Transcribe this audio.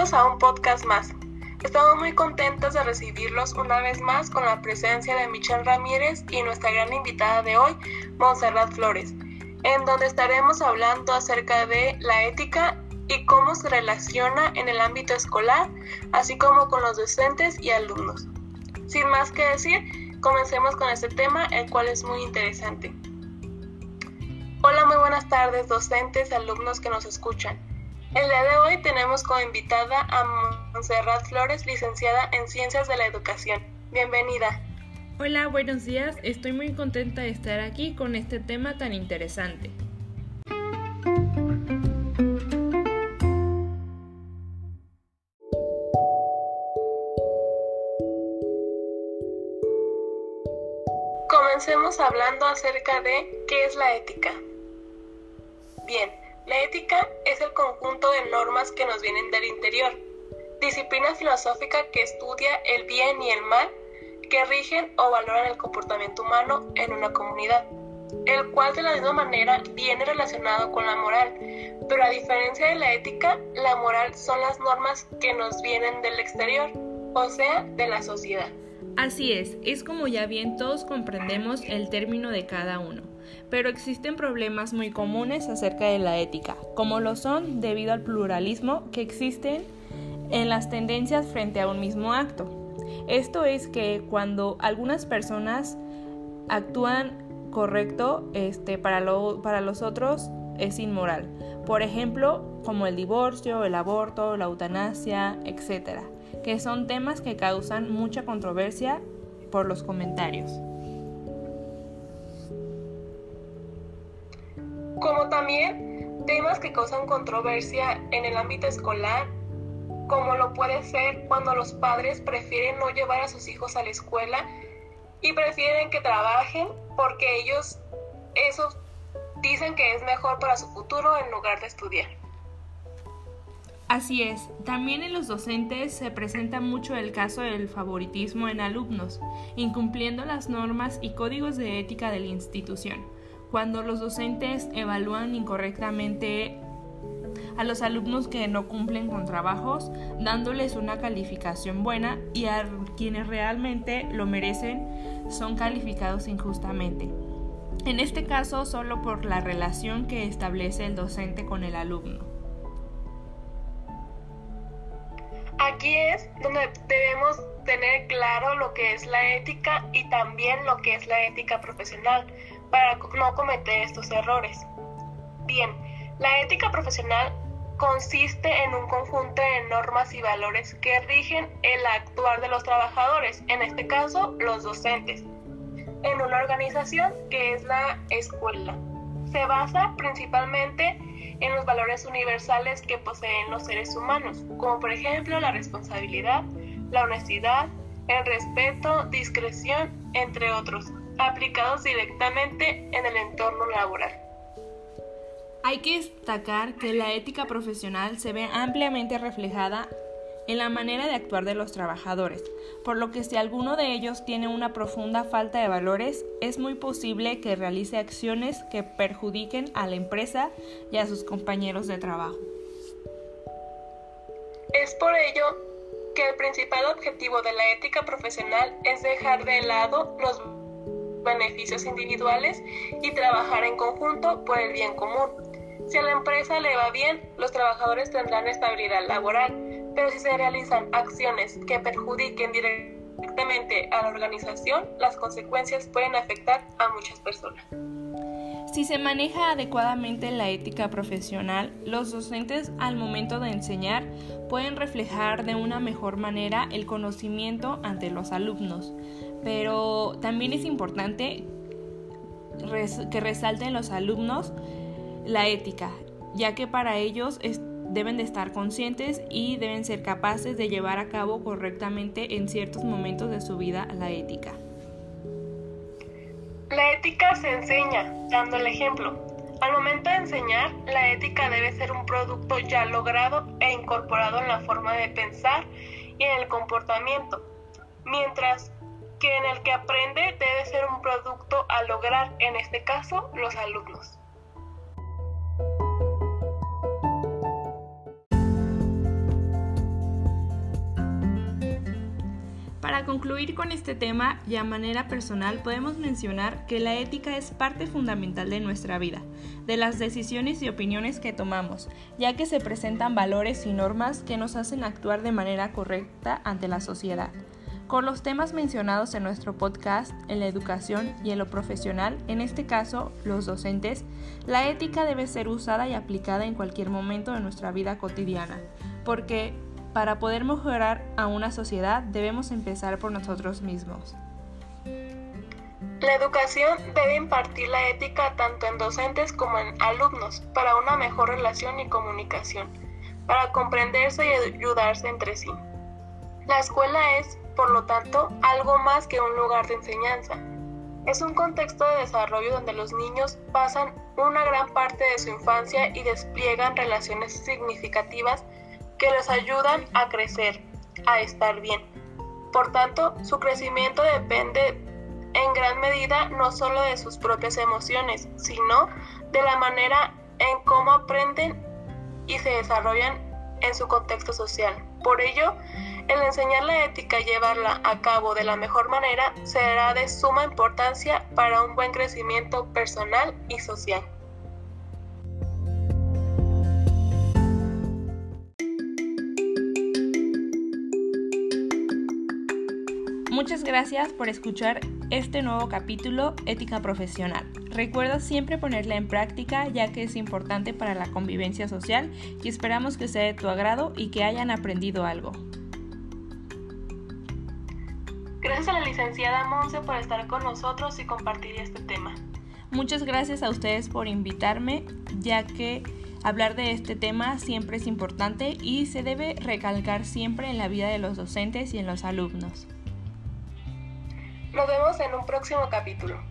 Bienvenidos a un podcast más. Estamos muy contentos de recibirlos una vez más con la presencia de Michelle Ramírez y nuestra gran invitada de hoy, Montserrat Flores, en donde estaremos hablando acerca de la ética y cómo se relaciona en el ámbito escolar, así como con los docentes y alumnos. Sin más que decir, comencemos con este tema, el cual es muy interesante. Hola, muy buenas tardes, docentes, alumnos que nos escuchan. El día de hoy tenemos como invitada a Montserrat Flores, licenciada en Ciencias de la Educación. Bienvenida. Hola, buenos días. Estoy muy contenta de estar aquí con este tema tan interesante. Comencemos hablando acerca de qué es la ética. Bien, la ética es el conjunto de normas que nos vienen del interior, disciplina filosófica que estudia el bien y el mal que rigen o valoran el comportamiento humano en una comunidad, el cual de la misma manera viene relacionado con la moral, pero a diferencia de la ética, la moral son las normas que nos vienen del exterior, o sea, de la sociedad. Así es, es como ya bien todos comprendemos el término de cada uno pero existen problemas muy comunes acerca de la ética, como lo son debido al pluralismo que existen en las tendencias frente a un mismo acto. Esto es que cuando algunas personas actúan correcto este, para, para los otros es inmoral. Por ejemplo, como el divorcio, el aborto, la eutanasia, etc., que son temas que causan mucha controversia por los comentarios. como también temas que causan controversia en el ámbito escolar, como lo puede ser cuando los padres prefieren no llevar a sus hijos a la escuela y prefieren que trabajen porque ellos eso dicen que es mejor para su futuro en lugar de estudiar. Así es, también en los docentes se presenta mucho el caso del favoritismo en alumnos, incumpliendo las normas y códigos de ética de la institución cuando los docentes evalúan incorrectamente a los alumnos que no cumplen con trabajos, dándoles una calificación buena y a quienes realmente lo merecen son calificados injustamente. En este caso, solo por la relación que establece el docente con el alumno. Aquí es donde debemos tener claro lo que es la ética y también lo que es la ética profesional, para no cometer estos errores. Bien, la ética profesional consiste en un conjunto de normas y valores que rigen el actuar de los trabajadores, en este caso los docentes, en una organización que es la escuela. Se basa principalmente en los valores universales que poseen los seres humanos, como por ejemplo la responsabilidad, la honestidad, el respeto, discreción, entre otros aplicados directamente en el entorno laboral. Hay que destacar que la ética profesional se ve ampliamente reflejada en la manera de actuar de los trabajadores, por lo que si alguno de ellos tiene una profunda falta de valores, es muy posible que realice acciones que perjudiquen a la empresa y a sus compañeros de trabajo. Es por ello que el principal objetivo de la ética profesional es dejar de lado los beneficios individuales y trabajar en conjunto por el bien común. Si a la empresa le va bien, los trabajadores tendrán estabilidad laboral, pero si se realizan acciones que perjudiquen directamente a la organización, las consecuencias pueden afectar a muchas personas. Si se maneja adecuadamente la ética profesional, los docentes al momento de enseñar pueden reflejar de una mejor manera el conocimiento ante los alumnos, pero también es importante que resalten los alumnos la ética, ya que para ellos deben de estar conscientes y deben ser capaces de llevar a cabo correctamente en ciertos momentos de su vida la ética. La ética se enseña dando el ejemplo. Al momento de enseñar, la ética debe ser un producto ya logrado e incorporado en la forma de pensar y en el comportamiento, mientras que en el que aprende debe ser un producto a lograr, en este caso, los alumnos. Concluir con este tema y a manera personal podemos mencionar que la ética es parte fundamental de nuestra vida, de las decisiones y opiniones que tomamos, ya que se presentan valores y normas que nos hacen actuar de manera correcta ante la sociedad. Con los temas mencionados en nuestro podcast, en la educación y en lo profesional, en este caso los docentes, la ética debe ser usada y aplicada en cualquier momento de nuestra vida cotidiana, porque para poder mejorar a una sociedad debemos empezar por nosotros mismos. La educación debe impartir la ética tanto en docentes como en alumnos para una mejor relación y comunicación, para comprenderse y ayudarse entre sí. La escuela es, por lo tanto, algo más que un lugar de enseñanza. Es un contexto de desarrollo donde los niños pasan una gran parte de su infancia y despliegan relaciones significativas que les ayudan a crecer, a estar bien. Por tanto, su crecimiento depende en gran medida no solo de sus propias emociones, sino de la manera en cómo aprenden y se desarrollan en su contexto social. Por ello, el enseñar la ética y llevarla a cabo de la mejor manera será de suma importancia para un buen crecimiento personal y social. Muchas gracias por escuchar este nuevo capítulo Ética Profesional. Recuerda siempre ponerla en práctica ya que es importante para la convivencia social y esperamos que sea de tu agrado y que hayan aprendido algo. Gracias a la licenciada Monse por estar con nosotros y compartir este tema. Muchas gracias a ustedes por invitarme ya que hablar de este tema siempre es importante y se debe recalcar siempre en la vida de los docentes y en los alumnos. Nos vemos en un próximo capítulo.